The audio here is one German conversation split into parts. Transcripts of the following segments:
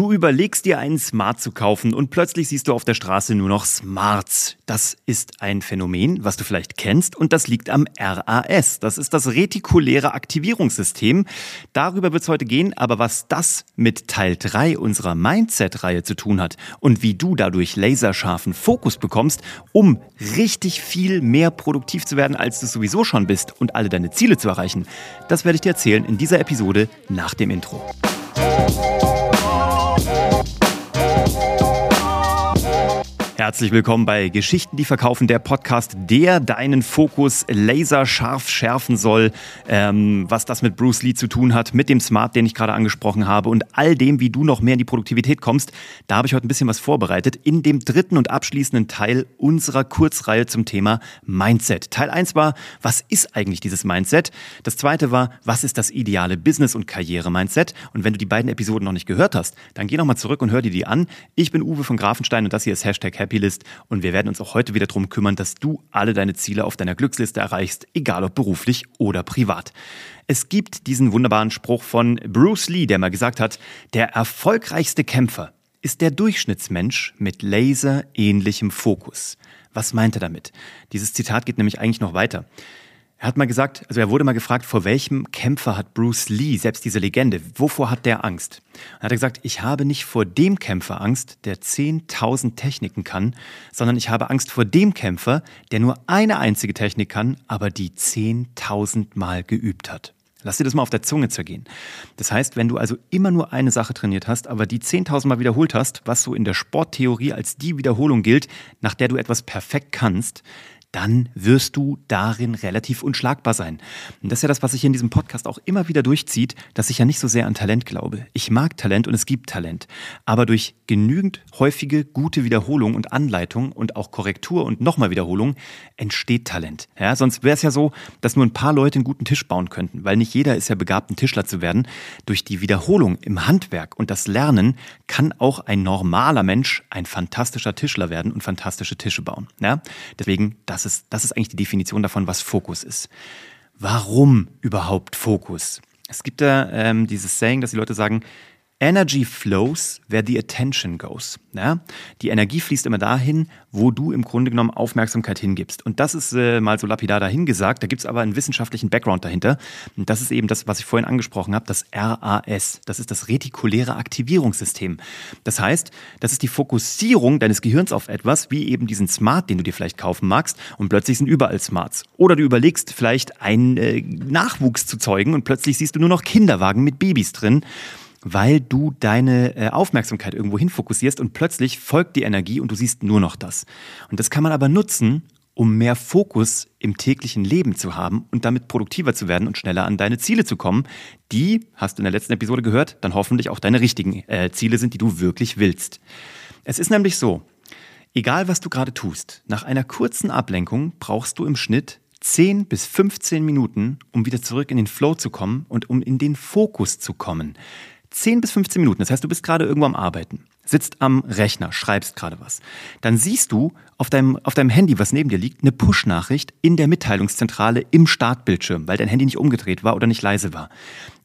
Du überlegst dir einen Smart zu kaufen und plötzlich siehst du auf der Straße nur noch Smarts. Das ist ein Phänomen, was du vielleicht kennst und das liegt am RAS. Das ist das retikuläre Aktivierungssystem. Darüber wird es heute gehen, aber was das mit Teil 3 unserer Mindset-Reihe zu tun hat und wie du dadurch laserscharfen Fokus bekommst, um richtig viel mehr produktiv zu werden, als du sowieso schon bist und alle deine Ziele zu erreichen, das werde ich dir erzählen in dieser Episode nach dem Intro. Herzlich willkommen bei Geschichten, die verkaufen, der Podcast, der deinen Fokus laserscharf schärfen soll, ähm, was das mit Bruce Lee zu tun hat, mit dem Smart, den ich gerade angesprochen habe und all dem, wie du noch mehr in die Produktivität kommst. Da habe ich heute ein bisschen was vorbereitet in dem dritten und abschließenden Teil unserer Kurzreihe zum Thema Mindset. Teil 1 war, was ist eigentlich dieses Mindset? Das zweite war, was ist das ideale Business- und Karriere-Mindset? Und wenn du die beiden Episoden noch nicht gehört hast, dann geh nochmal zurück und hör dir die an. Ich bin Uwe von Grafenstein und das hier ist Hashtag Happy Happylist und wir werden uns auch heute wieder darum kümmern, dass du alle deine Ziele auf deiner Glücksliste erreichst, egal ob beruflich oder privat. Es gibt diesen wunderbaren Spruch von Bruce Lee, der mal gesagt hat, der erfolgreichste Kämpfer ist der Durchschnittsmensch mit laserähnlichem Fokus. Was meint er damit? Dieses Zitat geht nämlich eigentlich noch weiter. Er hat mal gesagt, also er wurde mal gefragt, vor welchem Kämpfer hat Bruce Lee, selbst diese Legende, wovor hat der Angst? Und hat er gesagt, ich habe nicht vor dem Kämpfer Angst, der 10.000 Techniken kann, sondern ich habe Angst vor dem Kämpfer, der nur eine einzige Technik kann, aber die 10.000 Mal geübt hat. Lass dir das mal auf der Zunge zergehen. Das heißt, wenn du also immer nur eine Sache trainiert hast, aber die 10.000 Mal wiederholt hast, was so in der Sporttheorie als die Wiederholung gilt, nach der du etwas perfekt kannst, dann wirst du darin relativ unschlagbar sein. Und das ist ja das, was sich in diesem Podcast auch immer wieder durchzieht, dass ich ja nicht so sehr an Talent glaube. Ich mag Talent und es gibt Talent. Aber durch genügend häufige, gute Wiederholung und Anleitung und auch Korrektur und nochmal Wiederholung entsteht Talent. Ja, sonst wäre es ja so, dass nur ein paar Leute einen guten Tisch bauen könnten, weil nicht jeder ist ja begabt, ein Tischler zu werden. Durch die Wiederholung im Handwerk und das Lernen kann auch ein normaler Mensch ein fantastischer Tischler werden und fantastische Tische bauen. Ja? Deswegen, das das ist, das ist eigentlich die Definition davon, was Fokus ist. Warum überhaupt Fokus? Es gibt da ähm, dieses Saying, dass die Leute sagen, Energy flows where the attention goes. Ja? Die Energie fließt immer dahin, wo du im Grunde genommen Aufmerksamkeit hingibst. Und das ist äh, mal so lapidar dahingesagt. Da gibt es aber einen wissenschaftlichen Background dahinter. Und das ist eben das, was ich vorhin angesprochen habe, das RAS. Das ist das retikuläre Aktivierungssystem. Das heißt, das ist die Fokussierung deines Gehirns auf etwas, wie eben diesen Smart, den du dir vielleicht kaufen magst. Und plötzlich sind überall Smarts. Oder du überlegst vielleicht einen äh, Nachwuchs zu zeugen und plötzlich siehst du nur noch Kinderwagen mit Babys drin weil du deine äh, Aufmerksamkeit irgendwo hin fokussierst und plötzlich folgt die Energie und du siehst nur noch das. Und das kann man aber nutzen, um mehr Fokus im täglichen Leben zu haben und damit produktiver zu werden und schneller an deine Ziele zu kommen, die, hast du in der letzten Episode gehört, dann hoffentlich auch deine richtigen äh, Ziele sind, die du wirklich willst. Es ist nämlich so, egal was du gerade tust, nach einer kurzen Ablenkung brauchst du im Schnitt 10 bis 15 Minuten, um wieder zurück in den Flow zu kommen und um in den Fokus zu kommen. 10 bis 15 Minuten, das heißt, du bist gerade irgendwo am Arbeiten, sitzt am Rechner, schreibst gerade was. Dann siehst du auf deinem, auf deinem Handy, was neben dir liegt, eine Push-Nachricht in der Mitteilungszentrale im Startbildschirm, weil dein Handy nicht umgedreht war oder nicht leise war.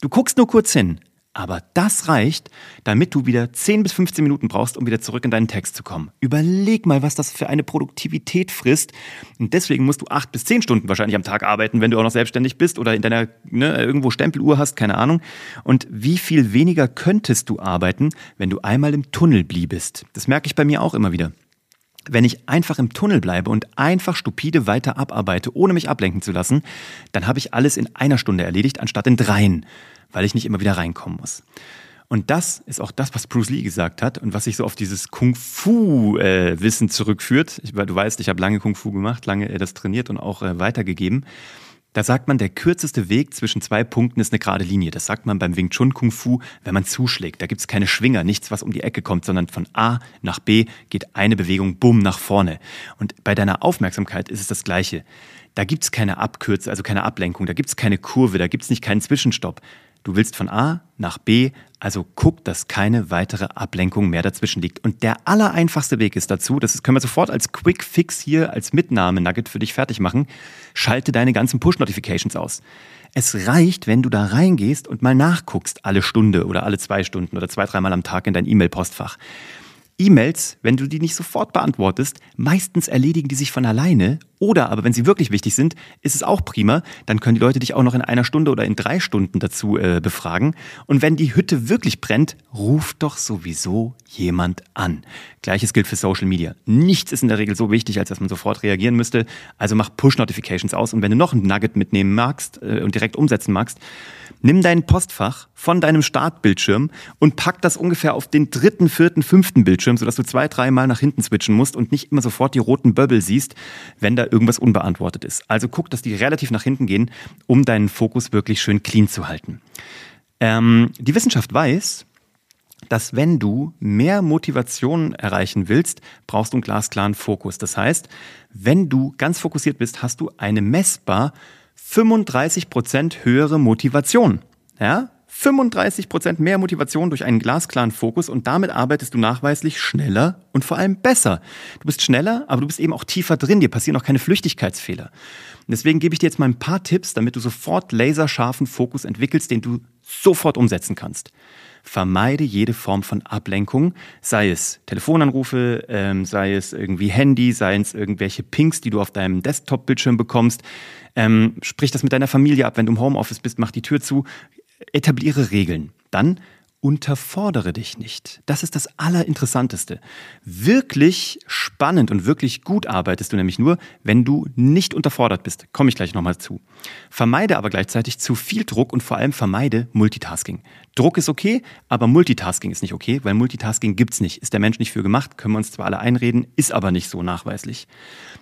Du guckst nur kurz hin, aber das reicht, damit du wieder 10 bis 15 Minuten brauchst, um wieder zurück in deinen Text zu kommen. Überleg mal, was das für eine Produktivität frisst. Und deswegen musst du 8 bis 10 Stunden wahrscheinlich am Tag arbeiten, wenn du auch noch selbstständig bist oder in deiner ne, irgendwo Stempeluhr hast, keine Ahnung. Und wie viel weniger könntest du arbeiten, wenn du einmal im Tunnel bliebest? Das merke ich bei mir auch immer wieder. Wenn ich einfach im Tunnel bleibe und einfach stupide weiter abarbeite, ohne mich ablenken zu lassen, dann habe ich alles in einer Stunde erledigt, anstatt in dreien weil ich nicht immer wieder reinkommen muss. Und das ist auch das, was Bruce Lee gesagt hat und was sich so auf dieses Kung-Fu-Wissen zurückführt. Du weißt, ich habe lange Kung-Fu gemacht, lange das trainiert und auch äh, weitergegeben. Da sagt man, der kürzeste Weg zwischen zwei Punkten ist eine gerade Linie. Das sagt man beim Wing Chun Kung Fu, wenn man zuschlägt. Da gibt es keine Schwinger, nichts, was um die Ecke kommt, sondern von A nach B geht eine Bewegung bumm nach vorne. Und bei deiner Aufmerksamkeit ist es das Gleiche. Da gibt es keine Abkürze, also keine Ablenkung, da gibt es keine Kurve, da gibt es nicht keinen Zwischenstopp Du willst von A nach B, also guck, dass keine weitere Ablenkung mehr dazwischen liegt. Und der allereinfachste Weg ist dazu, das können wir sofort als Quick Fix hier als Mitnahme-Nugget für dich fertig machen, schalte deine ganzen Push-Notifications aus. Es reicht, wenn du da reingehst und mal nachguckst, alle Stunde oder alle zwei Stunden oder zwei, dreimal am Tag in dein E-Mail-Postfach. E-Mails, wenn du die nicht sofort beantwortest, meistens erledigen die sich von alleine. Oder aber wenn sie wirklich wichtig sind, ist es auch prima. Dann können die Leute dich auch noch in einer Stunde oder in drei Stunden dazu äh, befragen. Und wenn die Hütte wirklich brennt, ruft doch sowieso jemand an. Gleiches gilt für Social Media. Nichts ist in der Regel so wichtig, als dass man sofort reagieren müsste. Also mach Push-Notifications aus. Und wenn du noch ein Nugget mitnehmen magst äh, und direkt umsetzen magst, Nimm dein Postfach von deinem Startbildschirm und pack das ungefähr auf den dritten, vierten, fünften Bildschirm, sodass du zwei, dreimal nach hinten switchen musst und nicht immer sofort die roten Bubble siehst, wenn da irgendwas unbeantwortet ist. Also guck, dass die relativ nach hinten gehen, um deinen Fokus wirklich schön clean zu halten. Ähm, die Wissenschaft weiß, dass wenn du mehr Motivation erreichen willst, brauchst du einen glasklaren Fokus. Das heißt, wenn du ganz fokussiert bist, hast du eine messbar 35% höhere Motivation. Ja? 35% mehr Motivation durch einen glasklaren Fokus und damit arbeitest du nachweislich schneller und vor allem besser. Du bist schneller, aber du bist eben auch tiefer drin. Dir passieren auch keine Flüchtigkeitsfehler. Und deswegen gebe ich dir jetzt mal ein paar Tipps, damit du sofort laserscharfen Fokus entwickelst, den du sofort umsetzen kannst. Vermeide jede Form von Ablenkung, sei es Telefonanrufe, ähm, sei es irgendwie Handy, sei es irgendwelche Pings, die du auf deinem Desktop-Bildschirm bekommst. Ähm, sprich das mit deiner Familie ab, wenn du im Homeoffice bist, mach die Tür zu. Etabliere Regeln. Dann unterfordere dich nicht. Das ist das Allerinteressanteste. Wirklich spannend und wirklich gut arbeitest du nämlich nur, wenn du nicht unterfordert bist. Komme ich gleich nochmal zu. Vermeide aber gleichzeitig zu viel Druck und vor allem vermeide Multitasking. Druck ist okay, aber Multitasking ist nicht okay, weil Multitasking gibt's nicht. Ist der Mensch nicht für gemacht, können wir uns zwar alle einreden, ist aber nicht so nachweislich.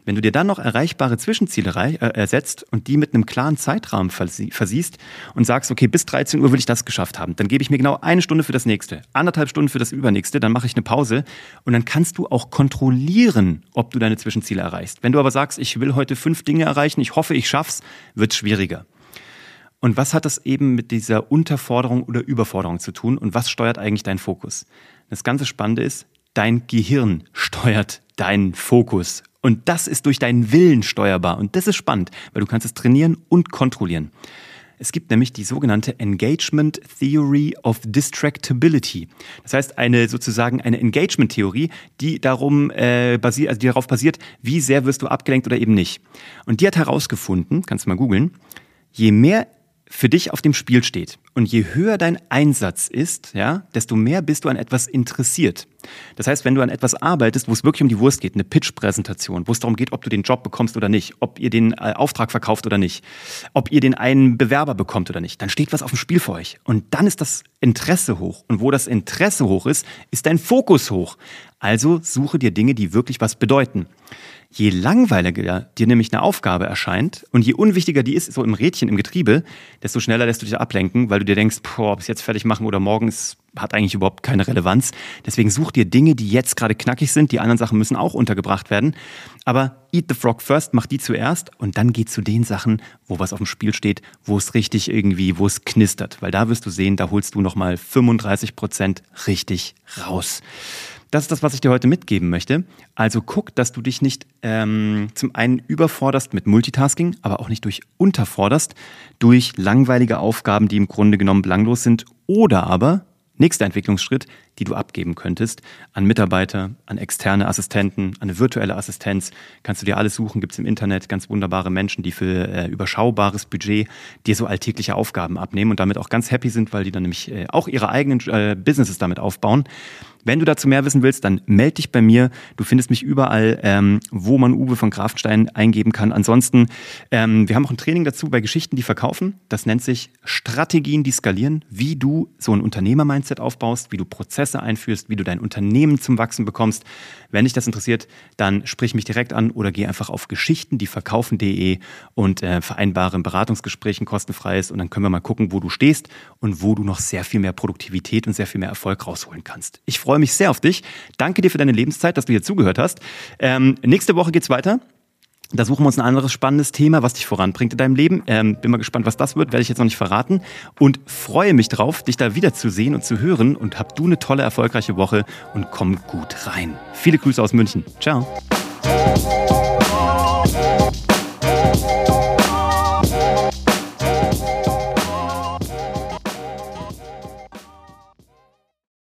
Wenn du dir dann noch erreichbare Zwischenziele äh, ersetzt und die mit einem klaren Zeitrahmen versiehst und sagst, okay, bis 13 Uhr will ich das geschafft haben, dann gebe ich mir genau eine Stunde für das nächste, anderthalb Stunden für das übernächste, dann mache ich eine Pause und dann kannst du auch kontrollieren, ob du deine Zwischenziele erreichst. Wenn du aber sagst, ich will heute fünf Dinge erreichen, ich hoffe, ich schaff's, wird's schwieriger. Und was hat das eben mit dieser Unterforderung oder Überforderung zu tun und was steuert eigentlich deinen Fokus? Das ganze Spannende ist, dein Gehirn steuert deinen Fokus. Und das ist durch deinen Willen steuerbar. Und das ist spannend, weil du kannst es trainieren und kontrollieren. Es gibt nämlich die sogenannte Engagement Theory of Distractibility. Das heißt, eine sozusagen eine Engagement-Theorie, die darum äh, basiert, also die darauf basiert, wie sehr wirst du abgelenkt oder eben nicht. Und die hat herausgefunden, kannst du mal googeln, je mehr für dich auf dem Spiel steht. Und je höher dein Einsatz ist, ja, desto mehr bist du an etwas interessiert. Das heißt, wenn du an etwas arbeitest, wo es wirklich um die Wurst geht, eine Pitch-Präsentation, wo es darum geht, ob du den Job bekommst oder nicht, ob ihr den äh, Auftrag verkauft oder nicht, ob ihr den einen Bewerber bekommt oder nicht, dann steht was auf dem Spiel für euch. Und dann ist das Interesse hoch. Und wo das Interesse hoch ist, ist dein Fokus hoch. Also suche dir Dinge, die wirklich was bedeuten. Je langweiliger dir nämlich eine Aufgabe erscheint und je unwichtiger die ist, so im Rädchen, im Getriebe, desto schneller lässt du dich ablenken, weil du dir denkst, boah, ob ich jetzt fertig machen oder morgen ist, hat eigentlich überhaupt keine Relevanz. Deswegen such dir Dinge, die jetzt gerade knackig sind. Die anderen Sachen müssen auch untergebracht werden. Aber eat the frog first, mach die zuerst und dann geh zu den Sachen, wo was auf dem Spiel steht, wo es richtig irgendwie, wo es knistert. Weil da wirst du sehen, da holst du nochmal 35 Prozent richtig raus. Das ist das, was ich dir heute mitgeben möchte. Also guck, dass du dich nicht ähm, zum einen überforderst mit Multitasking, aber auch nicht durch unterforderst durch langweilige Aufgaben, die im Grunde genommen belanglos sind. Oder aber, nächster Entwicklungsschritt, die du abgeben könntest an Mitarbeiter, an externe Assistenten, an eine virtuelle Assistenz. Kannst du dir alles suchen, gibt es im Internet ganz wunderbare Menschen, die für äh, überschaubares Budget dir so alltägliche Aufgaben abnehmen und damit auch ganz happy sind, weil die dann nämlich äh, auch ihre eigenen äh, Businesses damit aufbauen. Wenn du dazu mehr wissen willst, dann melde dich bei mir. Du findest mich überall, ähm, wo man Uwe von Grafenstein eingeben kann. Ansonsten, ähm, wir haben auch ein Training dazu bei Geschichten, die verkaufen. Das nennt sich Strategien, die skalieren, wie du so ein Unternehmer-Mindset aufbaust, wie du Prozesse einführst, wie du dein Unternehmen zum Wachsen bekommst. Wenn dich das interessiert, dann sprich mich direkt an oder geh einfach auf geschichtendieverkaufen.de und äh, vereinbare ein Beratungsgespräch, ein kostenfreies und dann können wir mal gucken, wo du stehst und wo du noch sehr viel mehr Produktivität und sehr viel mehr Erfolg rausholen kannst. Ich freue mich sehr auf dich. Danke dir für deine Lebenszeit, dass du hier zugehört hast. Ähm, nächste Woche geht's weiter Da suchen wir uns ein anderes spannendes Thema, was dich voranbringt in deinem Leben. Ähm, bin mal gespannt, was das wird, werde ich jetzt noch nicht verraten. Und freue mich drauf, dich da wiederzusehen und zu hören. Und hab du eine tolle, erfolgreiche Woche und komm gut rein. Viele Grüße aus München. Ciao.